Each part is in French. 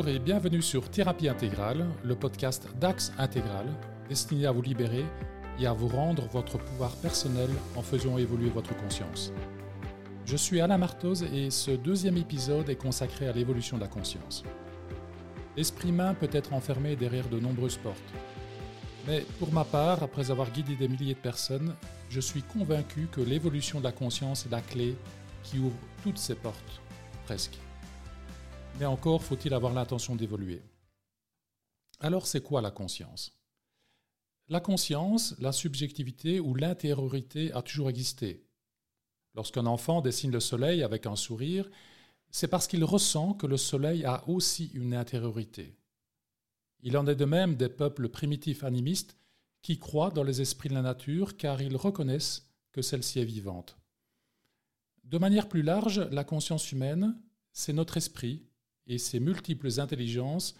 Bonjour et bienvenue sur Thérapie Intégrale, le podcast d'Axe Intégral, destiné à vous libérer et à vous rendre votre pouvoir personnel en faisant évoluer votre conscience. Je suis Alain Martos et ce deuxième épisode est consacré à l'évolution de la conscience. L'esprit humain peut être enfermé derrière de nombreuses portes. Mais pour ma part, après avoir guidé des milliers de personnes, je suis convaincu que l'évolution de la conscience est la clé qui ouvre toutes ces portes, presque. Mais encore faut-il avoir l'intention d'évoluer. Alors c'est quoi la conscience? La conscience, la subjectivité ou l'intériorité a toujours existé. Lorsqu'un enfant dessine le soleil avec un sourire, c'est parce qu'il ressent que le soleil a aussi une intériorité. Il en est de même des peuples primitifs animistes qui croient dans les esprits de la nature car ils reconnaissent que celle-ci est vivante. De manière plus large, la conscience humaine, c'est notre esprit et ses multiples intelligences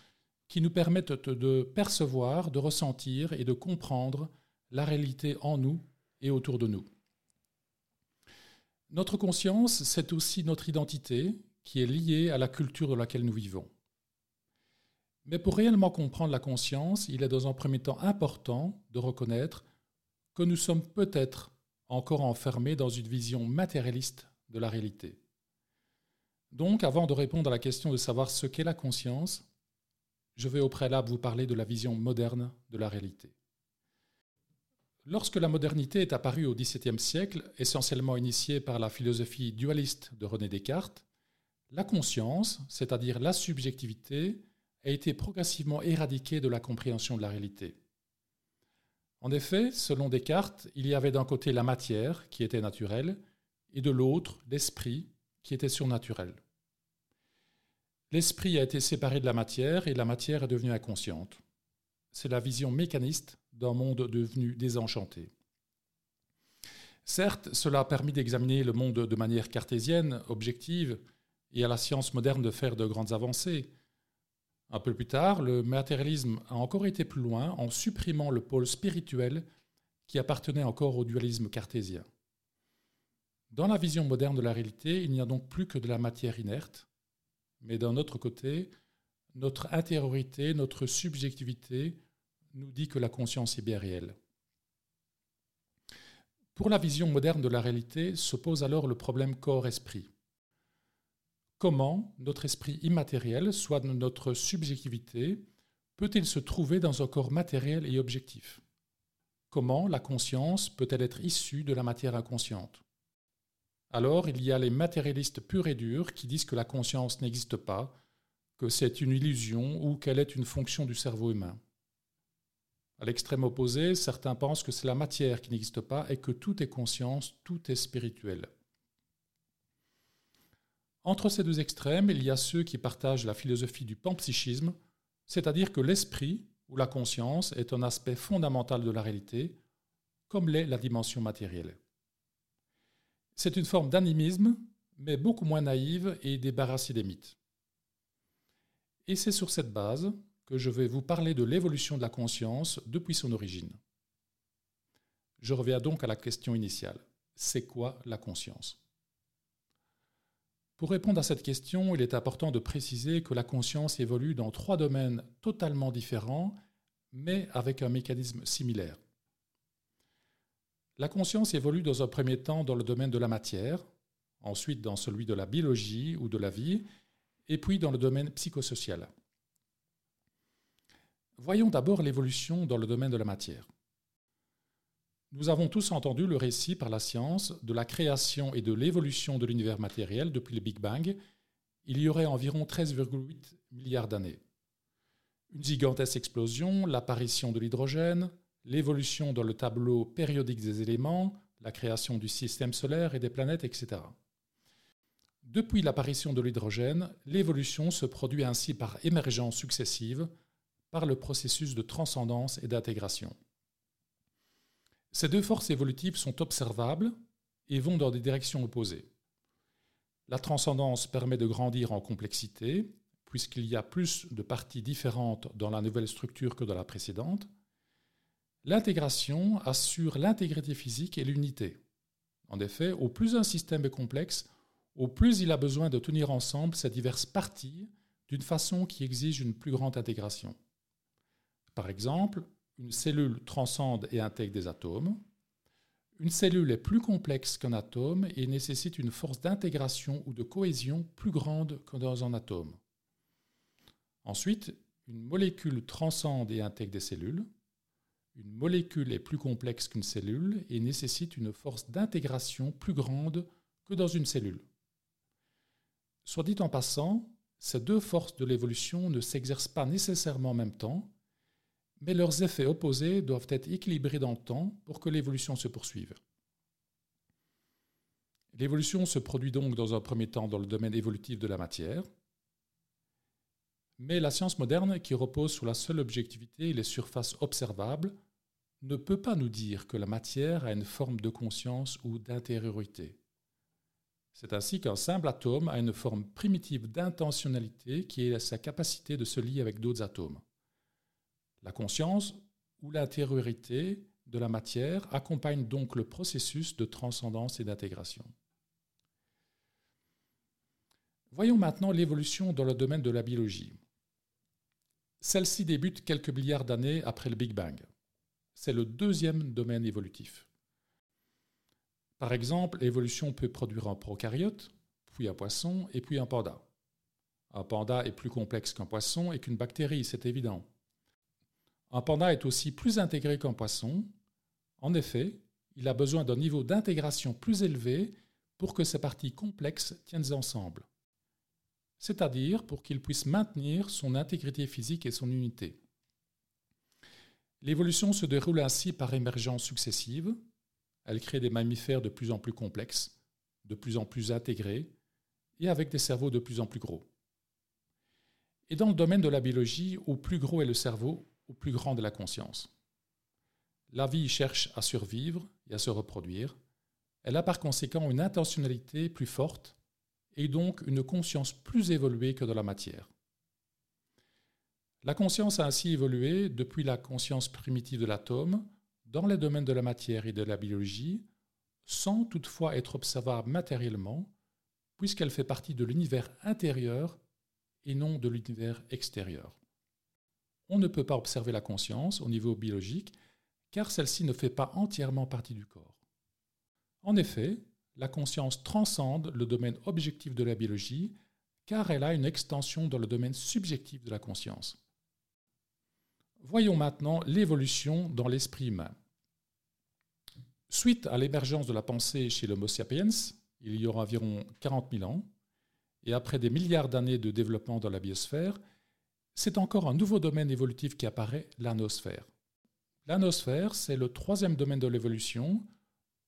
qui nous permettent de percevoir, de ressentir et de comprendre la réalité en nous et autour de nous. Notre conscience, c'est aussi notre identité qui est liée à la culture dans laquelle nous vivons. Mais pour réellement comprendre la conscience, il est dans un premier temps important de reconnaître que nous sommes peut-être encore enfermés dans une vision matérialiste de la réalité. Donc, avant de répondre à la question de savoir ce qu'est la conscience, je vais au préalable vous parler de la vision moderne de la réalité. Lorsque la modernité est apparue au XVIIe siècle, essentiellement initiée par la philosophie dualiste de René Descartes, la conscience, c'est-à-dire la subjectivité, a été progressivement éradiquée de la compréhension de la réalité. En effet, selon Descartes, il y avait d'un côté la matière, qui était naturelle, et de l'autre l'esprit, qui était surnaturel. L'esprit a été séparé de la matière et la matière est devenue inconsciente. C'est la vision mécaniste d'un monde devenu désenchanté. Certes, cela a permis d'examiner le monde de manière cartésienne, objective, et à la science moderne de faire de grandes avancées. Un peu plus tard, le matérialisme a encore été plus loin en supprimant le pôle spirituel qui appartenait encore au dualisme cartésien. Dans la vision moderne de la réalité, il n'y a donc plus que de la matière inerte, mais d'un autre côté, notre intériorité, notre subjectivité nous dit que la conscience est bien réelle. Pour la vision moderne de la réalité se pose alors le problème corps-esprit. Comment notre esprit immatériel, soit notre subjectivité, peut-il se trouver dans un corps matériel et objectif? Comment la conscience peut-elle être issue de la matière inconsciente? Alors il y a les matérialistes purs et durs qui disent que la conscience n'existe pas, que c'est une illusion ou qu'elle est une fonction du cerveau humain. À l'extrême opposé, certains pensent que c'est la matière qui n'existe pas et que tout est conscience, tout est spirituel. Entre ces deux extrêmes, il y a ceux qui partagent la philosophie du panpsychisme, c'est-à-dire que l'esprit ou la conscience est un aspect fondamental de la réalité, comme l'est la dimension matérielle. C'est une forme d'animisme, mais beaucoup moins naïve et débarrassée des mythes. Et c'est sur cette base que je vais vous parler de l'évolution de la conscience depuis son origine. Je reviens donc à la question initiale. C'est quoi la conscience? Pour répondre à cette question, il est important de préciser que la conscience évolue dans trois domaines totalement différents, mais avec un mécanisme similaire. La conscience évolue dans un premier temps dans le domaine de la matière, ensuite dans celui de la biologie ou de la vie, et puis dans le domaine psychosocial. Voyons d'abord l'évolution dans le domaine de la matière. Nous avons tous entendu le récit par la science de la création et de l'évolution de l'univers matériel depuis le Big Bang, il y aurait environ 13,8 milliards d'années. Une gigantesque explosion, l'apparition de l'hydrogène, l'évolution dans le tableau périodique des éléments, la création du système solaire et des planètes, etc. Depuis l'apparition de l'hydrogène, l'évolution se produit ainsi par émergence successive, par le processus de transcendance et d'intégration. Ces deux forces évolutives sont observables et vont dans des directions opposées. La transcendance permet de grandir en complexité, puisqu'il y a plus de parties différentes dans la nouvelle structure que dans la précédente, L'intégration assure l'intégrité physique et l'unité. En effet, au plus un système est complexe, au plus il a besoin de tenir ensemble ces diverses parties d'une façon qui exige une plus grande intégration. Par exemple, une cellule transcende et intègre des atomes. Une cellule est plus complexe qu'un atome et nécessite une force d'intégration ou de cohésion plus grande que dans un atome. Ensuite, une molécule transcende et intègre des cellules. Une molécule est plus complexe qu'une cellule et nécessite une force d'intégration plus grande que dans une cellule. Soit dit en passant, ces deux forces de l'évolution ne s'exercent pas nécessairement en même temps, mais leurs effets opposés doivent être équilibrés dans le temps pour que l'évolution se poursuive. L'évolution se produit donc dans un premier temps dans le domaine évolutif de la matière, mais la science moderne, qui repose sur la seule objectivité et les surfaces observables, ne peut pas nous dire que la matière a une forme de conscience ou d'intériorité. C'est ainsi qu'un simple atome a une forme primitive d'intentionnalité qui est sa capacité de se lier avec d'autres atomes. La conscience ou l'intériorité de la matière accompagne donc le processus de transcendance et d'intégration. Voyons maintenant l'évolution dans le domaine de la biologie. Celle-ci débute quelques milliards d'années après le Big Bang. C'est le deuxième domaine évolutif. Par exemple, l'évolution peut produire un prokaryote, puis un poisson et puis un panda. Un panda est plus complexe qu'un poisson et qu'une bactérie, c'est évident. Un panda est aussi plus intégré qu'un poisson. En effet, il a besoin d'un niveau d'intégration plus élevé pour que ces parties complexes tiennent ensemble c'est-à-dire pour qu'il puisse maintenir son intégrité physique et son unité. L'évolution se déroule ainsi par émergence successive. Elle crée des mammifères de plus en plus complexes, de plus en plus intégrés, et avec des cerveaux de plus en plus gros. Et dans le domaine de la biologie, au plus gros est le cerveau, au plus grand est la conscience. La vie cherche à survivre et à se reproduire. Elle a par conséquent une intentionnalité plus forte et donc une conscience plus évoluée que dans la matière. La conscience a ainsi évolué depuis la conscience primitive de l'atome dans les domaines de la matière et de la biologie, sans toutefois être observable matériellement, puisqu'elle fait partie de l'univers intérieur et non de l'univers extérieur. On ne peut pas observer la conscience au niveau biologique, car celle-ci ne fait pas entièrement partie du corps. En effet, la conscience transcende le domaine objectif de la biologie car elle a une extension dans le domaine subjectif de la conscience. Voyons maintenant l'évolution dans l'esprit humain. Suite à l'émergence de la pensée chez l'Homo sapiens, il y aura environ 40 000 ans, et après des milliards d'années de développement dans la biosphère, c'est encore un nouveau domaine évolutif qui apparaît, l'anosphère. L'anosphère, c'est le troisième domaine de l'évolution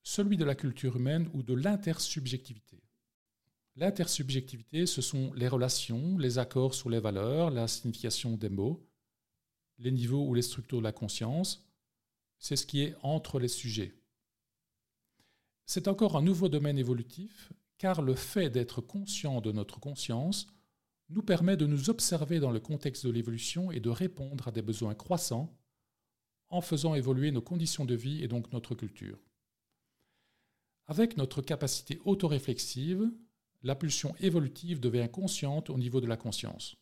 celui de la culture humaine ou de l'intersubjectivité. L'intersubjectivité, ce sont les relations, les accords sur les valeurs, la signification des mots, les niveaux ou les structures de la conscience. C'est ce qui est entre les sujets. C'est encore un nouveau domaine évolutif, car le fait d'être conscient de notre conscience nous permet de nous observer dans le contexte de l'évolution et de répondre à des besoins croissants en faisant évoluer nos conditions de vie et donc notre culture. Avec notre capacité autoréflexive, la pulsion évolutive devient consciente au niveau de la conscience.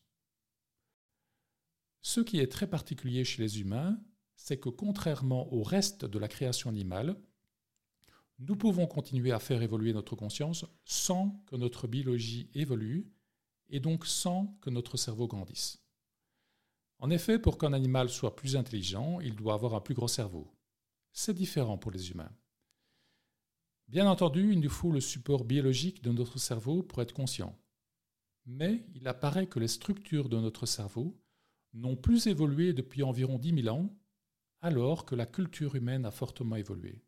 Ce qui est très particulier chez les humains, c'est que contrairement au reste de la création animale, nous pouvons continuer à faire évoluer notre conscience sans que notre biologie évolue et donc sans que notre cerveau grandisse. En effet, pour qu'un animal soit plus intelligent, il doit avoir un plus gros cerveau. C'est différent pour les humains. Bien entendu, il nous faut le support biologique de notre cerveau pour être conscient. Mais il apparaît que les structures de notre cerveau n'ont plus évolué depuis environ 10 000 ans, alors que la culture humaine a fortement évolué.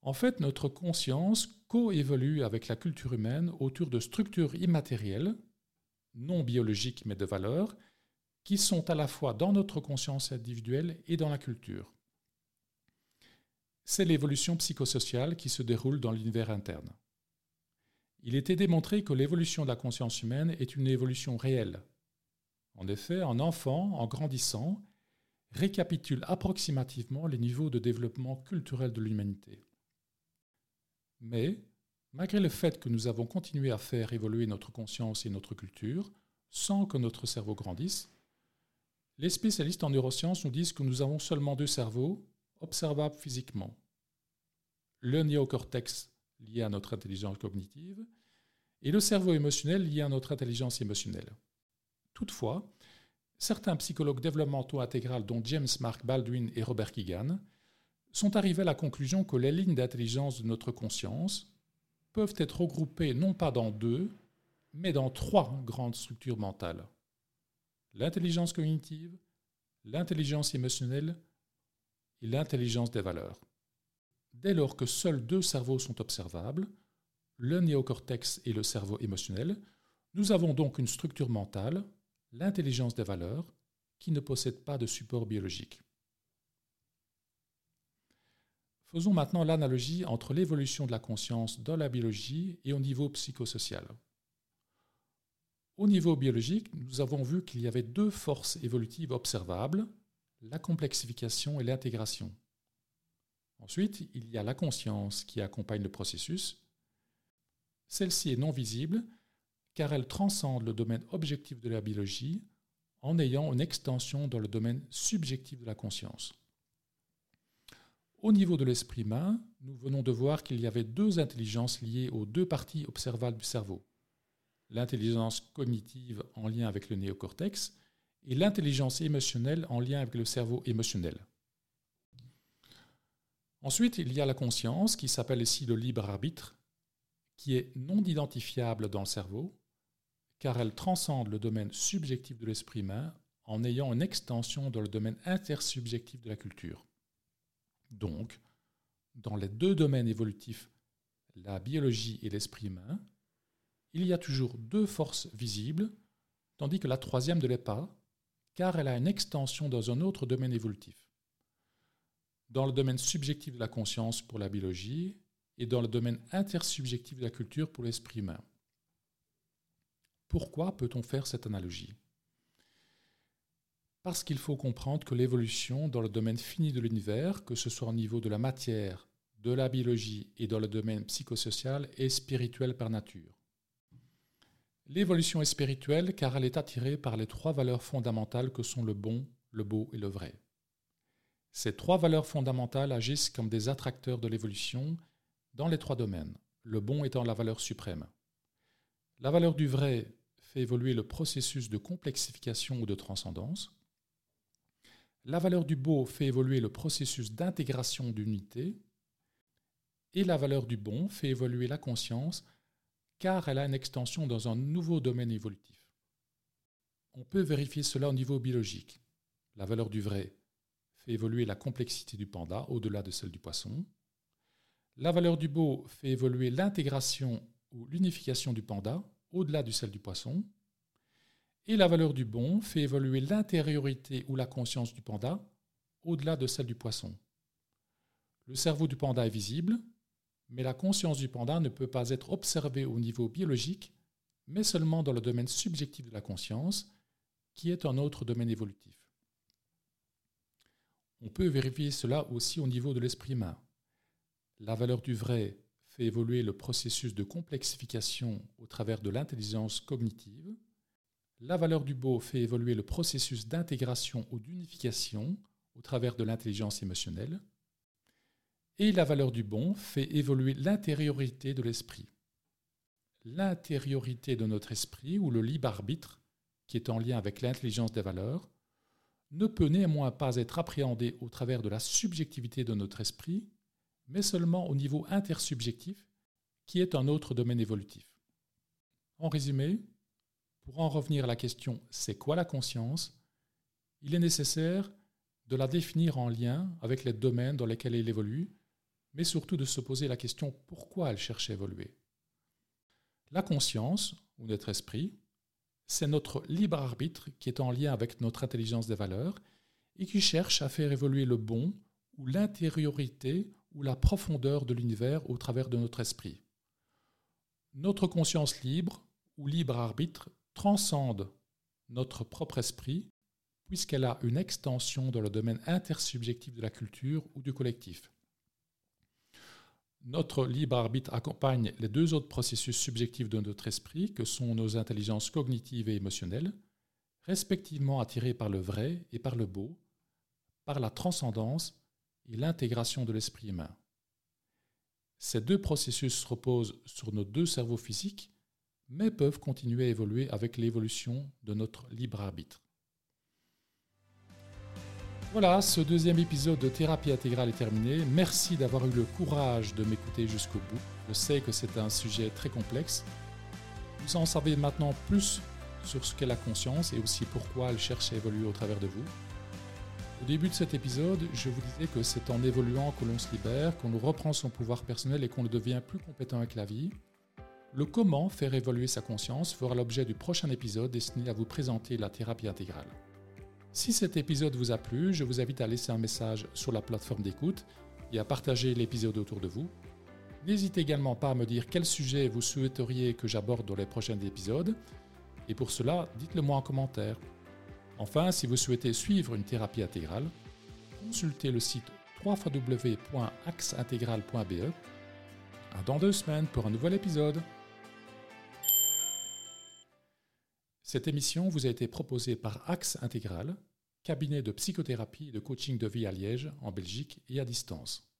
En fait, notre conscience coévolue avec la culture humaine autour de structures immatérielles, non biologiques mais de valeurs, qui sont à la fois dans notre conscience individuelle et dans la culture c'est l'évolution psychosociale qui se déroule dans l'univers interne. Il était démontré que l'évolution de la conscience humaine est une évolution réelle. En effet, un enfant, en grandissant, récapitule approximativement les niveaux de développement culturel de l'humanité. Mais, malgré le fait que nous avons continué à faire évoluer notre conscience et notre culture, sans que notre cerveau grandisse, les spécialistes en neurosciences nous disent que nous avons seulement deux cerveaux observables physiquement. Le néocortex lié à notre intelligence cognitive et le cerveau émotionnel lié à notre intelligence émotionnelle. Toutefois, certains psychologues développementaux intégrales, dont James Mark Baldwin et Robert Keegan, sont arrivés à la conclusion que les lignes d'intelligence de notre conscience peuvent être regroupées non pas dans deux, mais dans trois grandes structures mentales. L'intelligence cognitive, l'intelligence émotionnelle et l'intelligence des valeurs. Dès lors que seuls deux cerveaux sont observables, le néocortex et le cerveau émotionnel, nous avons donc une structure mentale, l'intelligence des valeurs, qui ne possède pas de support biologique. Faisons maintenant l'analogie entre l'évolution de la conscience dans la biologie et au niveau psychosocial. Au niveau biologique, nous avons vu qu'il y avait deux forces évolutives observables, la complexification et l'intégration. Ensuite, il y a la conscience qui accompagne le processus. Celle-ci est non visible car elle transcende le domaine objectif de la biologie en ayant une extension dans le domaine subjectif de la conscience. Au niveau de l'esprit humain, nous venons de voir qu'il y avait deux intelligences liées aux deux parties observables du cerveau. L'intelligence cognitive en lien avec le néocortex et l'intelligence émotionnelle en lien avec le cerveau émotionnel. Ensuite, il y a la conscience, qui s'appelle ici le libre arbitre, qui est non identifiable dans le cerveau, car elle transcende le domaine subjectif de l'esprit humain en ayant une extension dans le domaine intersubjectif de la culture. Donc, dans les deux domaines évolutifs, la biologie et l'esprit humain, il y a toujours deux forces visibles, tandis que la troisième ne l'est pas, car elle a une extension dans un autre domaine évolutif dans le domaine subjectif de la conscience pour la biologie et dans le domaine intersubjectif de la culture pour l'esprit humain. Pourquoi peut-on faire cette analogie? Parce qu'il faut comprendre que l'évolution dans le domaine fini de l'univers, que ce soit au niveau de la matière, de la biologie et dans le domaine psychosocial, est spirituelle par nature. L'évolution est spirituelle car elle est attirée par les trois valeurs fondamentales que sont le bon, le beau et le vrai. Ces trois valeurs fondamentales agissent comme des attracteurs de l'évolution dans les trois domaines, le bon étant la valeur suprême. La valeur du vrai fait évoluer le processus de complexification ou de transcendance. La valeur du beau fait évoluer le processus d'intégration d'unité. Et la valeur du bon fait évoluer la conscience car elle a une extension dans un nouveau domaine évolutif. On peut vérifier cela au niveau biologique. La valeur du vrai fait évoluer la complexité du panda au-delà de celle du poisson. La valeur du beau fait évoluer l'intégration ou l'unification du panda au-delà de celle du poisson. Et la valeur du bon fait évoluer l'intériorité ou la conscience du panda au-delà de celle du poisson. Le cerveau du panda est visible, mais la conscience du panda ne peut pas être observée au niveau biologique, mais seulement dans le domaine subjectif de la conscience, qui est un autre domaine évolutif. On peut vérifier cela aussi au niveau de l'esprit humain. La valeur du vrai fait évoluer le processus de complexification au travers de l'intelligence cognitive. La valeur du beau fait évoluer le processus d'intégration ou d'unification au travers de l'intelligence émotionnelle. Et la valeur du bon fait évoluer l'intériorité de l'esprit. L'intériorité de notre esprit ou le libre arbitre, qui est en lien avec l'intelligence des valeurs, ne peut néanmoins pas être appréhendé au travers de la subjectivité de notre esprit, mais seulement au niveau intersubjectif, qui est un autre domaine évolutif. En résumé, pour en revenir à la question c'est quoi la conscience, il est nécessaire de la définir en lien avec les domaines dans lesquels elle évolue, mais surtout de se poser la question pourquoi elle cherche à évoluer? La conscience, ou notre esprit, c'est notre libre arbitre qui est en lien avec notre intelligence des valeurs et qui cherche à faire évoluer le bon ou l'intériorité ou la profondeur de l'univers au travers de notre esprit. Notre conscience libre ou libre arbitre transcende notre propre esprit puisqu'elle a une extension dans le domaine intersubjectif de la culture ou du collectif. Notre libre arbitre accompagne les deux autres processus subjectifs de notre esprit, que sont nos intelligences cognitives et émotionnelles, respectivement attirées par le vrai et par le beau, par la transcendance et l'intégration de l'esprit humain. Ces deux processus reposent sur nos deux cerveaux physiques, mais peuvent continuer à évoluer avec l'évolution de notre libre arbitre. Voilà, ce deuxième épisode de Thérapie intégrale est terminé. Merci d'avoir eu le courage de m'écouter jusqu'au bout. Je sais que c'est un sujet très complexe. Vous en savez maintenant plus sur ce qu'est la conscience et aussi pourquoi elle cherche à évoluer au travers de vous. Au début de cet épisode, je vous disais que c'est en évoluant que l'on se libère, qu'on reprend son pouvoir personnel et qu'on devient plus compétent avec la vie. Le comment faire évoluer sa conscience fera l'objet du prochain épisode destiné à vous présenter la thérapie intégrale. Si cet épisode vous a plu, je vous invite à laisser un message sur la plateforme d'écoute et à partager l'épisode autour de vous. N'hésitez également pas à me dire quel sujet vous souhaiteriez que j'aborde dans les prochains épisodes. Et pour cela, dites-le moi en commentaire. Enfin, si vous souhaitez suivre une thérapie intégrale, consultez le site www.axeintegral.be. À dans deux semaines pour un nouvel épisode. Cette émission vous a été proposée par Axe Intégral, cabinet de psychothérapie et de coaching de vie à Liège, en Belgique et à distance.